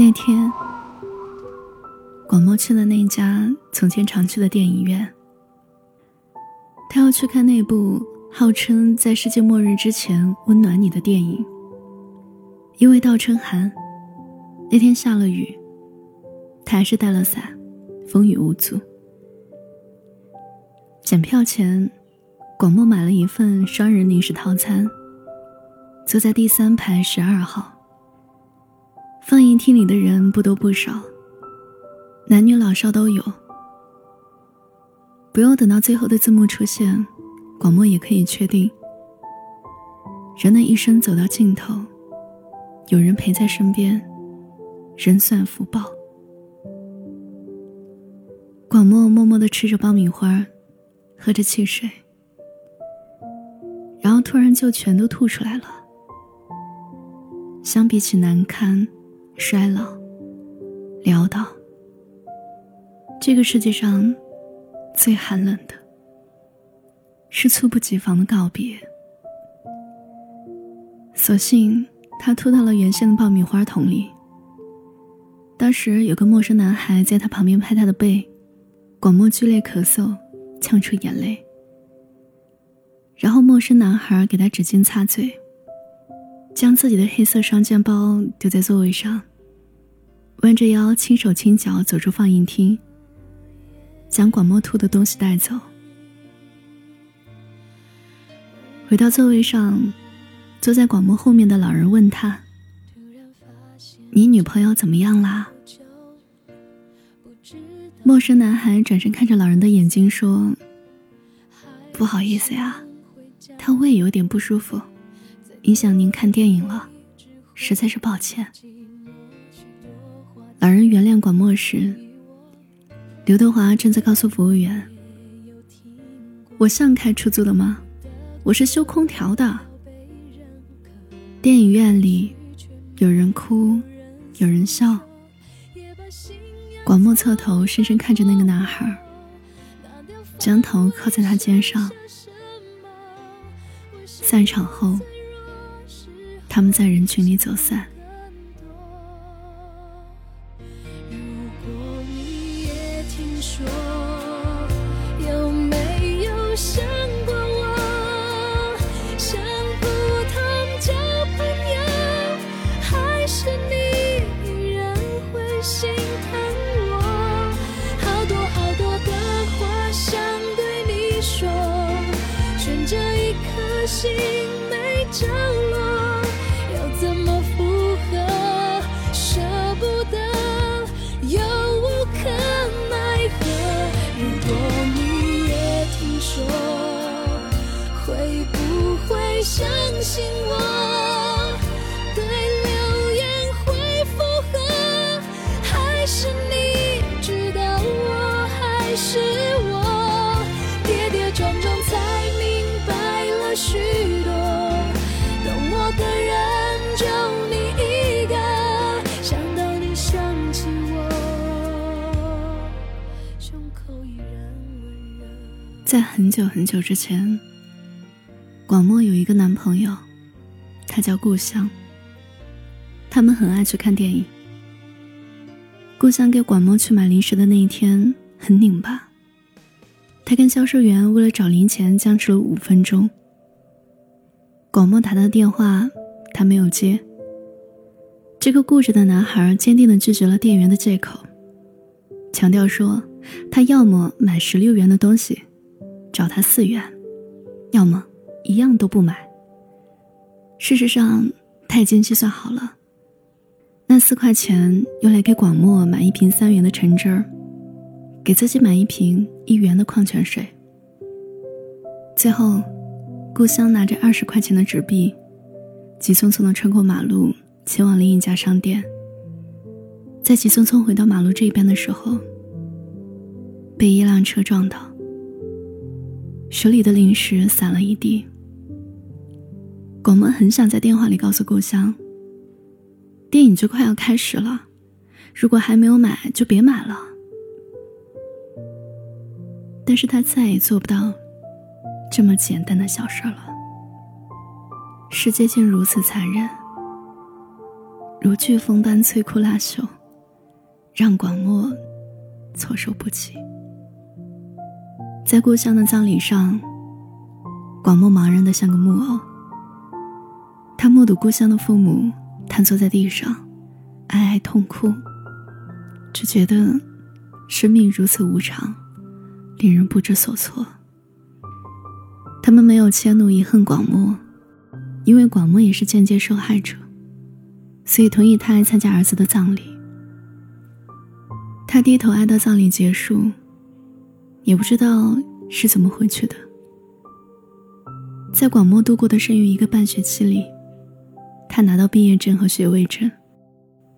那天，广漠去了那家从前常去的电影院，他要去看那部号称在世界末日之前温暖你的电影。因为倒称寒，那天下了雨，他还是带了伞，风雨无阻。检票前，广漠买了一份双人零食套餐，坐在第三排十二号。放映厅里的人不多不少，男女老少都有。不用等到最后的字幕出现，广漠也可以确定，人的一生走到尽头，有人陪在身边，人算福报。广漠默默的吃着爆米花，喝着汽水，然后突然就全都吐出来了。相比起难堪。衰老，潦倒。这个世界上，最寒冷的，是猝不及防的告别。所幸他吐到了原先的爆米花桶里。当时有个陌生男孩在他旁边拍他的背，广漠剧烈咳嗽，呛出眼泪。然后陌生男孩给他纸巾擦嘴，将自己的黑色双肩包丢在座位上。弯着腰，轻手轻脚走出放映厅，将广播吐的东西带走。回到座位上，坐在广播后面的老人问他：“你女朋友怎么样啦？”陌生男孩转身看着老人的眼睛说：“不好意思呀，他胃有点不舒服，影响您看电影了，实在是抱歉。”老人原谅广漠时，刘德华正在告诉服务员：“我像开出租的吗？我是修空调的。”电影院里，有人哭，有人笑。广漠侧头，深深看着那个男孩，将头靠在他肩上。散场后，他们在人群里走散。心在很久很久之前，广末有一个男朋友，他叫故乡。他们很爱去看电影。故乡给广末去买零食的那一天很拧巴，他跟销售员为了找零钱僵持了五分钟。广末打他的电话，他没有接。这个固执的男孩坚定的拒绝了店员的借口，强调说他要么买十六元的东西。找他四元，要么一样都不买。事实上，他已经计算好了，那四块钱用来给广漠买一瓶三元的橙汁儿，给自己买一瓶一元的矿泉水。最后，故乡拿着二十块钱的纸币，急匆匆的穿过马路，前往另一家商店。在急匆匆回到马路这边的时候，被一辆车撞倒。手里的零食散了一地。广漠很想在电话里告诉故乡，电影就快要开始了，如果还没有买，就别买了。但是他再也做不到这么简单的小事了。世界竟如此残忍，如飓风般摧枯拉朽，让广漠措手不及。在故乡的葬礼上，广漠茫然的像个木偶。他目睹故乡的父母瘫坐在地上，哀哀痛哭，只觉得生命如此无常，令人不知所措。他们没有迁怒遗恨广漠，因为广漠也是间接受害者。所以同意他来参加儿子的葬礼。他低头哀悼葬礼结束，也不知道是怎么回去的。在广漠度过的剩余一个半学期里，他拿到毕业证和学位证，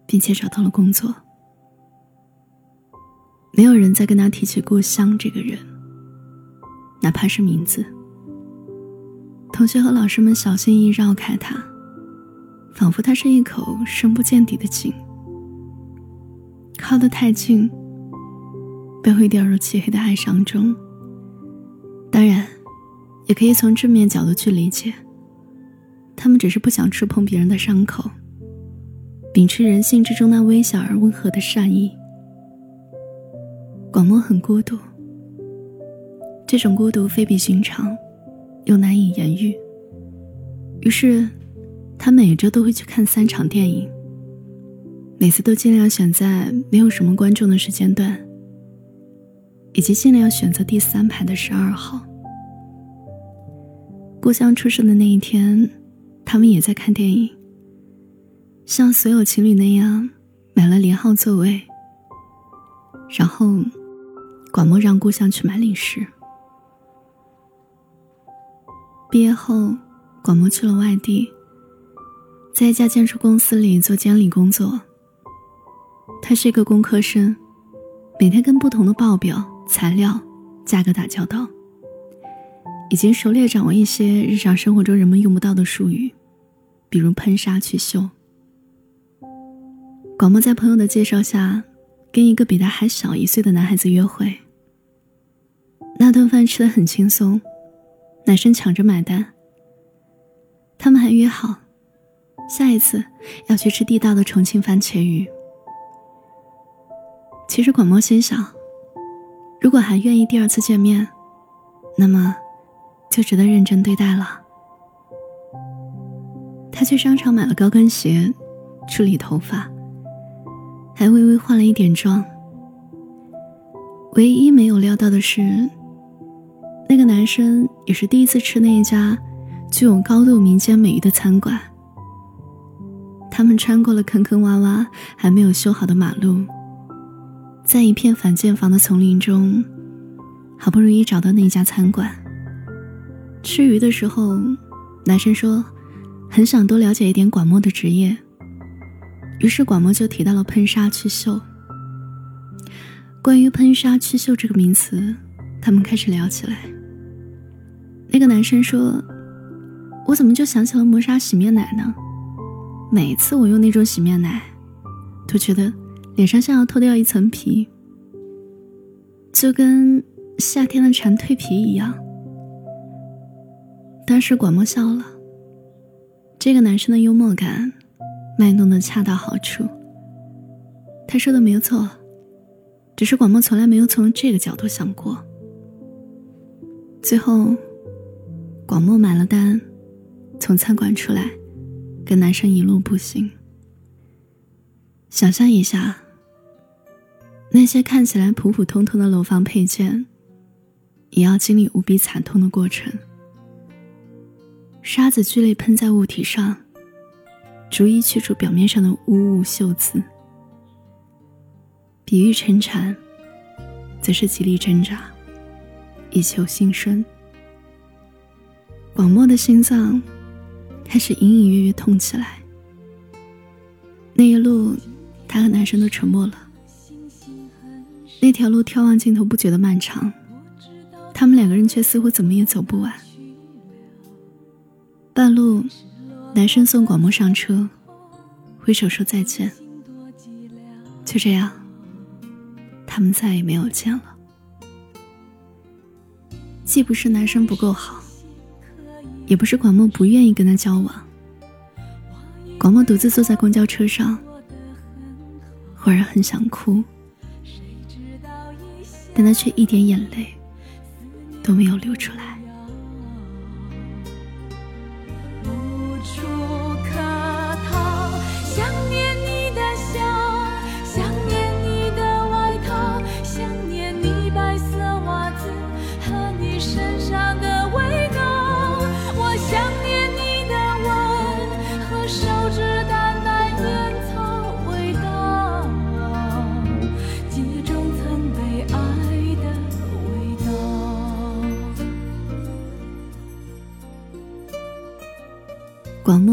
并且找到了工作。没有人再跟他提起故乡这个人，哪怕是名字。同学和老师们小心翼翼绕开他。仿佛他是一口深不见底的井，靠得太近，便会掉入漆黑的哀伤中。当然，也可以从正面角度去理解，他们只是不想触碰别人的伤口，秉持人性之中那微小而温和的善意。广漠很孤独，这种孤独非比寻常，又难以言喻。于是。他每周都会去看三场电影，每次都尽量选在没有什么观众的时间段，以及尽量选择第三排的十二号。故乡出生的那一天，他们也在看电影，像所有情侣那样买了连号座位。然后，广漠让故乡去买零食。毕业后，广漠去了外地。在一家建筑公司里做监理工作。他是一个工科生，每天跟不同的报表、材料、价格打交道，已经熟练掌握一些日常生活中人们用不到的术语，比如喷砂去锈。广漠在朋友的介绍下，跟一个比他还小一岁的男孩子约会。那顿饭吃的很轻松，男生抢着买单。他们还约好。下一次要去吃地道的重庆番茄鱼。其实广漠心想，如果还愿意第二次见面，那么就值得认真对待了。他去商场买了高跟鞋，处理头发，还微微化了一点妆。唯一没有料到的是，那个男生也是第一次吃那一家具有高度民间美誉的餐馆。他们穿过了坑坑洼洼、还没有修好的马路，在一片反建房的丛林中，好不容易找到那家餐馆。吃鱼的时候，男生说很想多了解一点广末的职业，于是广末就提到了喷砂去锈。关于喷砂去锈这个名词，他们开始聊起来。那个男生说：“我怎么就想起了磨砂洗面奶呢？”每次我用那种洗面奶，都觉得脸上像要脱掉一层皮，就跟夏天的蝉蜕皮一样。当时广漠笑了，这个男生的幽默感卖弄的恰到好处。他说的没有错，只是广漠从来没有从这个角度想过。最后，广漠买了单，从餐馆出来。跟男生一路步行，想象一下，那些看起来普普通通的楼房配件，也要经历无比惨痛的过程。沙子剧烈喷在物体上，逐一去除表面上的污物锈渍。比喻沉缠，则是极力挣扎，以求新生。广漠的心脏。开始隐隐约约痛起来。那一路，他和男生都沉默了。那条路眺望尽头不觉得漫长，他们两个人却似乎怎么也走不完。半路，男生送广漠上车，挥手说再见。就这样，他们再也没有见了。既不是男生不够好。也不是广漠不愿意跟他交往，广漠独自坐在公交车上，忽然很想哭，但他却一点眼泪都没有流出来。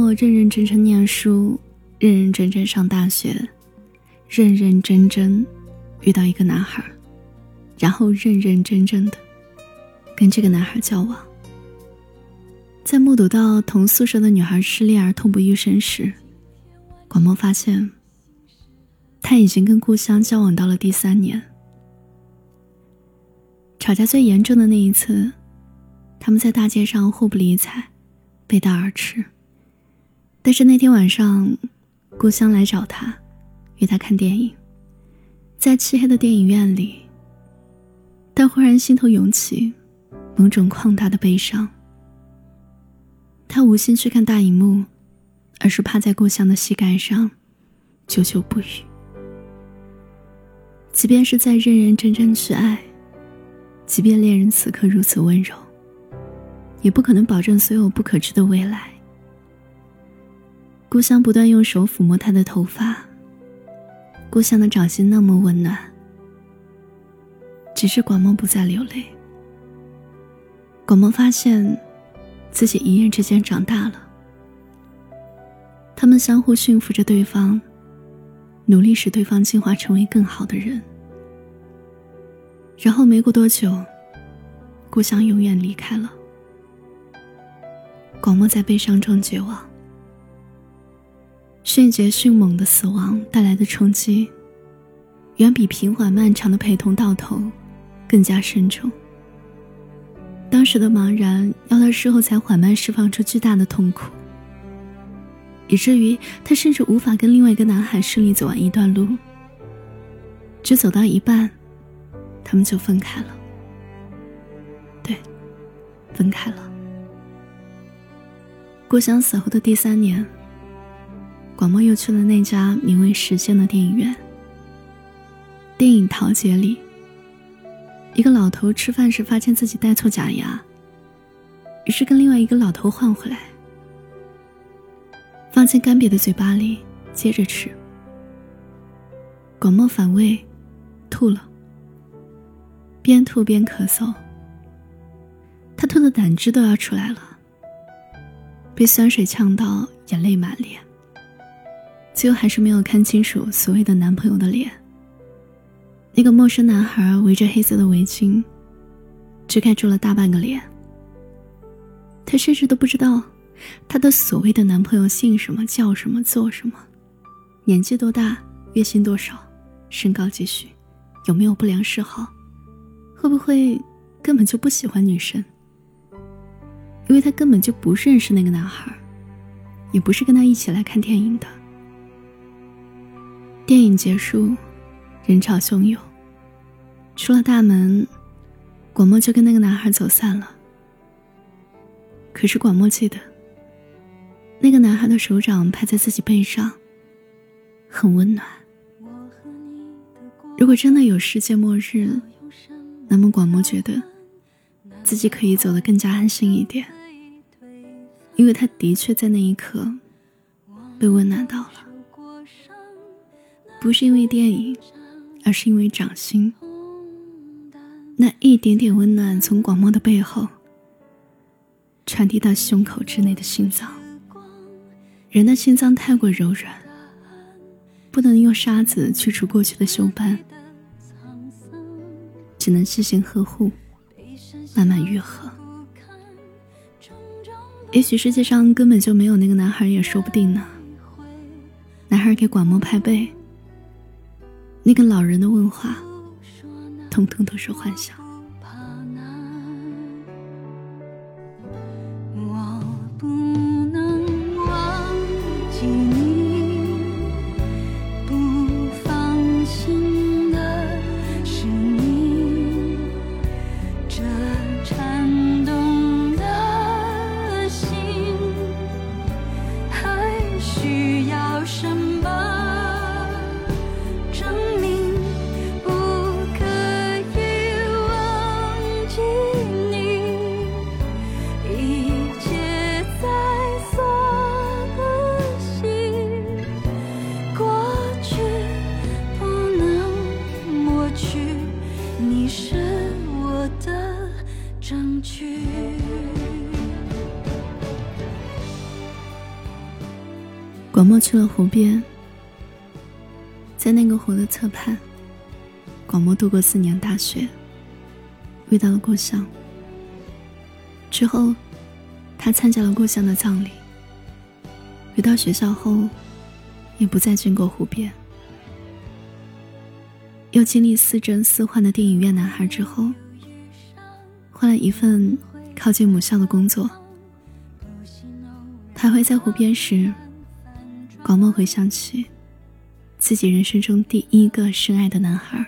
我认认真真念书，认认真真上大学，认认真真遇到一个男孩，然后认认真真的跟这个男孩交往。在目睹到同宿舍的女孩失恋而痛不欲生时，广漠发现他已经跟故乡交往到了第三年。吵架最严重的那一次，他们在大街上互不理睬，背道而驰。但是那天晚上，故乡来找他，约他看电影。在漆黑的电影院里，他忽然心头涌起某种旷大的悲伤。他无心去看大荧幕，而是趴在故乡的膝盖上，久久不语。即便是在认认真真去爱，即便恋人此刻如此温柔，也不可能保证所有不可知的未来。故乡不断用手抚摸他的头发，故乡的掌心那么温暖。只是广漠不再流泪。广漠发现，自己一夜之间长大了。他们相互驯服着对方，努力使对方进化成为更好的人。然后没过多久，故乡永远离开了。广漠在悲伤中绝望。迅捷迅猛的死亡带来的冲击，远比平缓漫长的陪同到头更加深重。当时的茫然，要到事后才缓慢释放出巨大的痛苦，以至于他甚至无法跟另外一个男孩顺利走完一段路。只走到一半，他们就分开了。对，分开了。故乡死后的第三年。广漠又去了那家名为“时间”的电影院。电影《桃姐》里，一个老头吃饭时发现自己带错假牙，于是跟另外一个老头换回来，放进干瘪的嘴巴里，接着吃。广漠反胃，吐了，边吐边咳嗽，他吐的胆汁都要出来了，被酸水呛到，眼泪满脸。最后还是没有看清楚所谓的男朋友的脸。那个陌生男孩围着黑色的围巾，遮盖住了大半个脸。他甚至都不知道，他的所谓的男朋友姓什么、叫什么、做什么，年纪多大、月薪多少、身高几许、有没有不良嗜好，会不会根本就不喜欢女生？因为他根本就不认识那个男孩，也不是跟他一起来看电影的。电影结束，人潮汹涌。出了大门，广漠就跟那个男孩走散了。可是广漠记得，那个男孩的手掌拍在自己背上，很温暖。如果真的有世界末日，那么广漠觉得自己可以走得更加安心一点，因为他的确在那一刻被温暖到了。不是因为电影，而是因为掌心。那一点点温暖从广漠的背后传递到胸口之内的心脏。人的心脏太过柔软，不能用沙子去除过去的锈斑，只能细心呵护，慢慢愈合。也许世界上根本就没有那个男孩，也说不定呢。男孩给广漠拍背。那个老人的问话，通通都是幻想。去。广漠去了湖边，在那个湖的侧畔，广漠度过四年大学，遇到了故乡。之后，他参加了故乡的葬礼。回到学校后，也不再经过湖边。又经历似真似幻的电影院男孩之后，换了一份靠近母校的工作。徘徊在湖边时，广漠回想起自己人生中第一个深爱的男孩，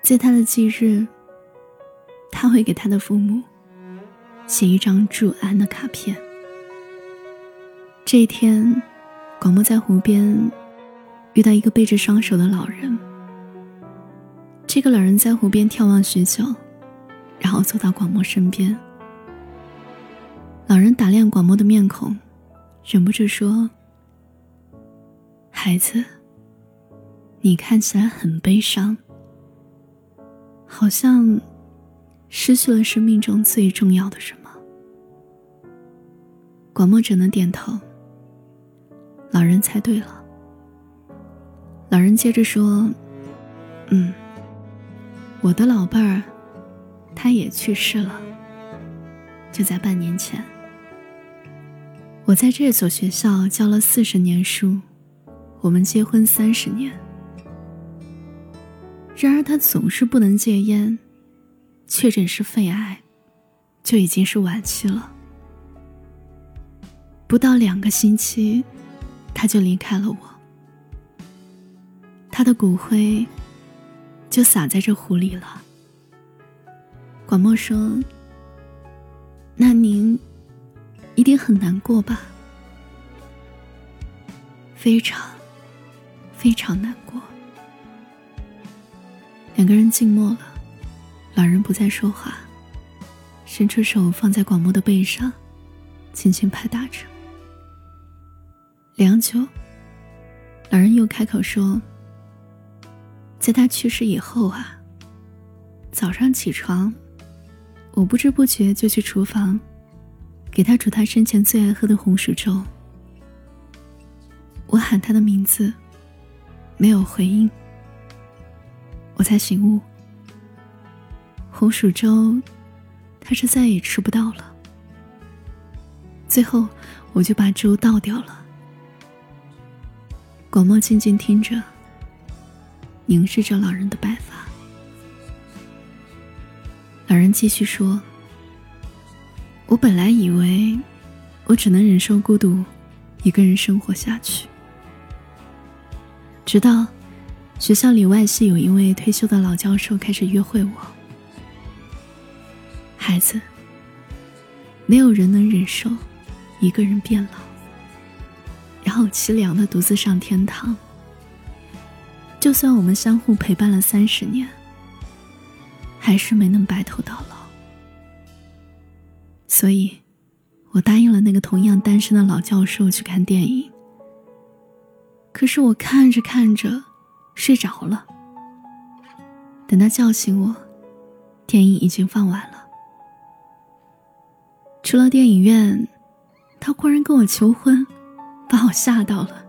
在他的忌日，他会给他的父母写一张祝安的卡片。这一天，广漠在湖边遇到一个背着双手的老人。这个老人在湖边眺望许久，然后走到广漠身边。老人打量广漠的面孔，忍不住说：“孩子，你看起来很悲伤，好像失去了生命中最重要的什么。”广漠只能点头。老人猜对了。老人接着说：“嗯，我的老伴儿，他也去世了。就在半年前。我在这所学校教了四十年书，我们结婚三十年。然而他总是不能戒烟，确诊是肺癌，就已经是晚期了。不到两个星期。”他就离开了我，他的骨灰就洒在这湖里了。广漠说：“那您一定很难过吧？”非常，非常难过。两个人静默了，老人不再说话，伸出手放在广漠的背上，轻轻拍打着。良久，老人又开口说：“在他去世以后啊，早上起床，我不知不觉就去厨房，给他煮他生前最爱喝的红薯粥。我喊他的名字，没有回应，我才醒悟，红薯粥，他是再也吃不到了。最后，我就把粥倒掉了。”广漠静静听着，凝视着老人的白发。老人继续说：“我本来以为，我只能忍受孤独，一个人生活下去。直到学校里外系有一位退休的老教授开始约会我。孩子，没有人能忍受一个人变老。”然后凄凉的独自上天堂。就算我们相互陪伴了三十年，还是没能白头到老。所以，我答应了那个同样单身的老教授去看电影。可是我看着看着，睡着了。等他叫醒我，电影已经放完了。出了电影院，他忽然跟我求婚。把我吓到了。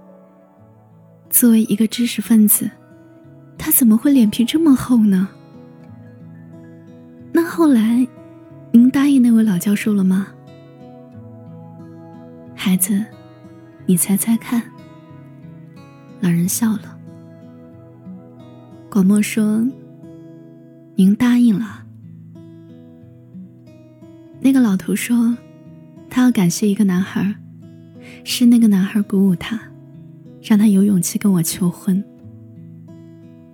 作为一个知识分子，他怎么会脸皮这么厚呢？那后来，您答应那位老教授了吗？孩子，你猜猜看。老人笑了。广漠说：“您答应了。”那个老头说：“他要感谢一个男孩。”是那个男孩鼓舞他，让他有勇气跟我求婚。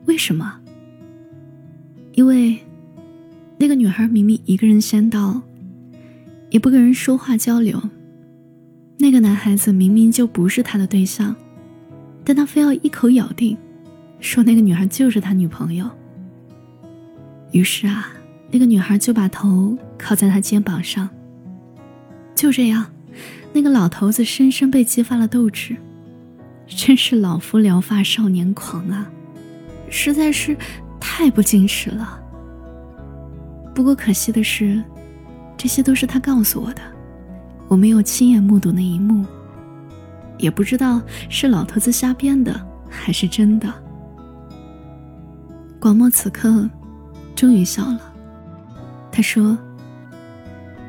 为什么？因为那个女孩明明一个人先到，也不跟人说话交流。那个男孩子明明就不是他的对象，但他非要一口咬定，说那个女孩就是他女朋友。于是啊，那个女孩就把头靠在他肩膀上。就这样。那个老头子深深被激发了斗志，真是老夫聊发少年狂啊！实在是太不矜持了。不过可惜的是，这些都是他告诉我的，我没有亲眼目睹那一幕，也不知道是老头子瞎编的还是真的。广漠此刻终于笑了，他说：“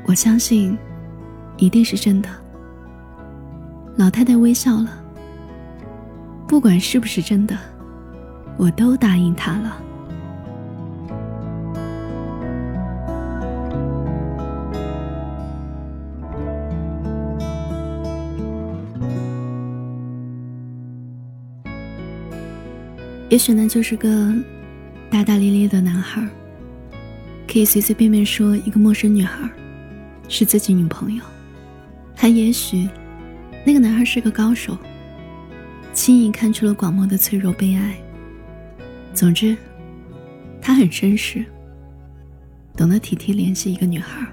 我相信，一定是真的。”老太太微笑了，不管是不是真的，我都答应他了。也许那就是个大大咧咧的男孩，可以随随便便说一个陌生女孩是自己女朋友，还也许那个男孩是个高手，轻易看出了广漠的脆弱悲哀。总之，他很绅士，懂得体贴联系一个女孩，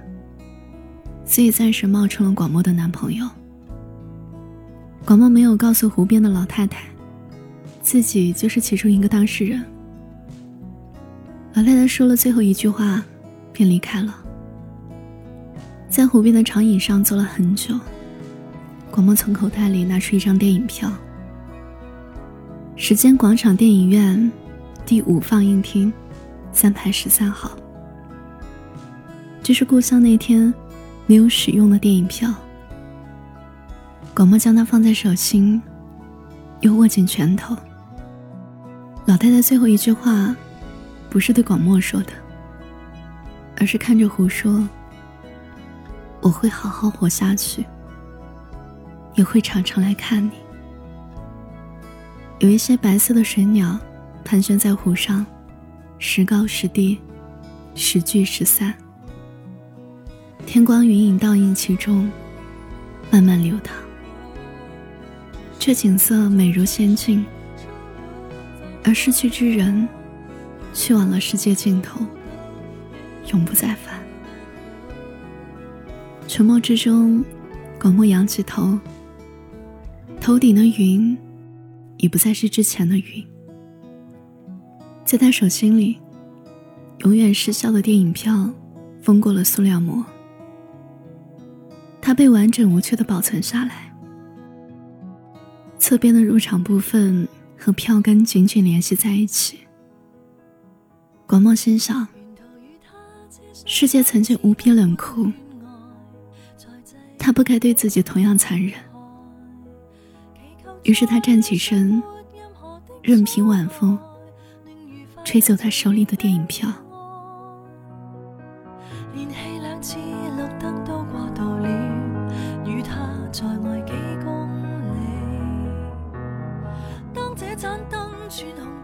所以暂时冒充了广漠的男朋友。广漠没有告诉湖边的老太太。自己就是其中一个当事人。老太太说了最后一句话，便离开了。在湖边的长椅上坐了很久。广漠从口袋里拿出一张电影票。时间广场电影院第五放映厅，三排十三号。这是故乡那天没有使用的电影票。广漠将它放在手心，又握紧拳头。老太太最后一句话，不是对广漠说的，而是看着湖说：“我会好好活下去，也会常常来看你。”有一些白色的水鸟，盘旋在湖上，时高时低，时聚时散。天光云影倒映其中，慢慢流淌。这景色美如仙境。而失去之人，去往了世界尽头，永不再返。沉默之中，广漠仰起头，头顶的云，已不再是之前的云。在他手心里，永远失效的电影票，封过了塑料膜，它被完整无缺的保存下来。侧边的入场部分。和票根紧紧联系在一起。广漠心想，世界曾经无比冷酷，他不该对自己同样残忍。于是他站起身，任凭晚风吹走他手里的电影票。连气两次绿灯都过渡了与他再爱几公里。当这盏灯转红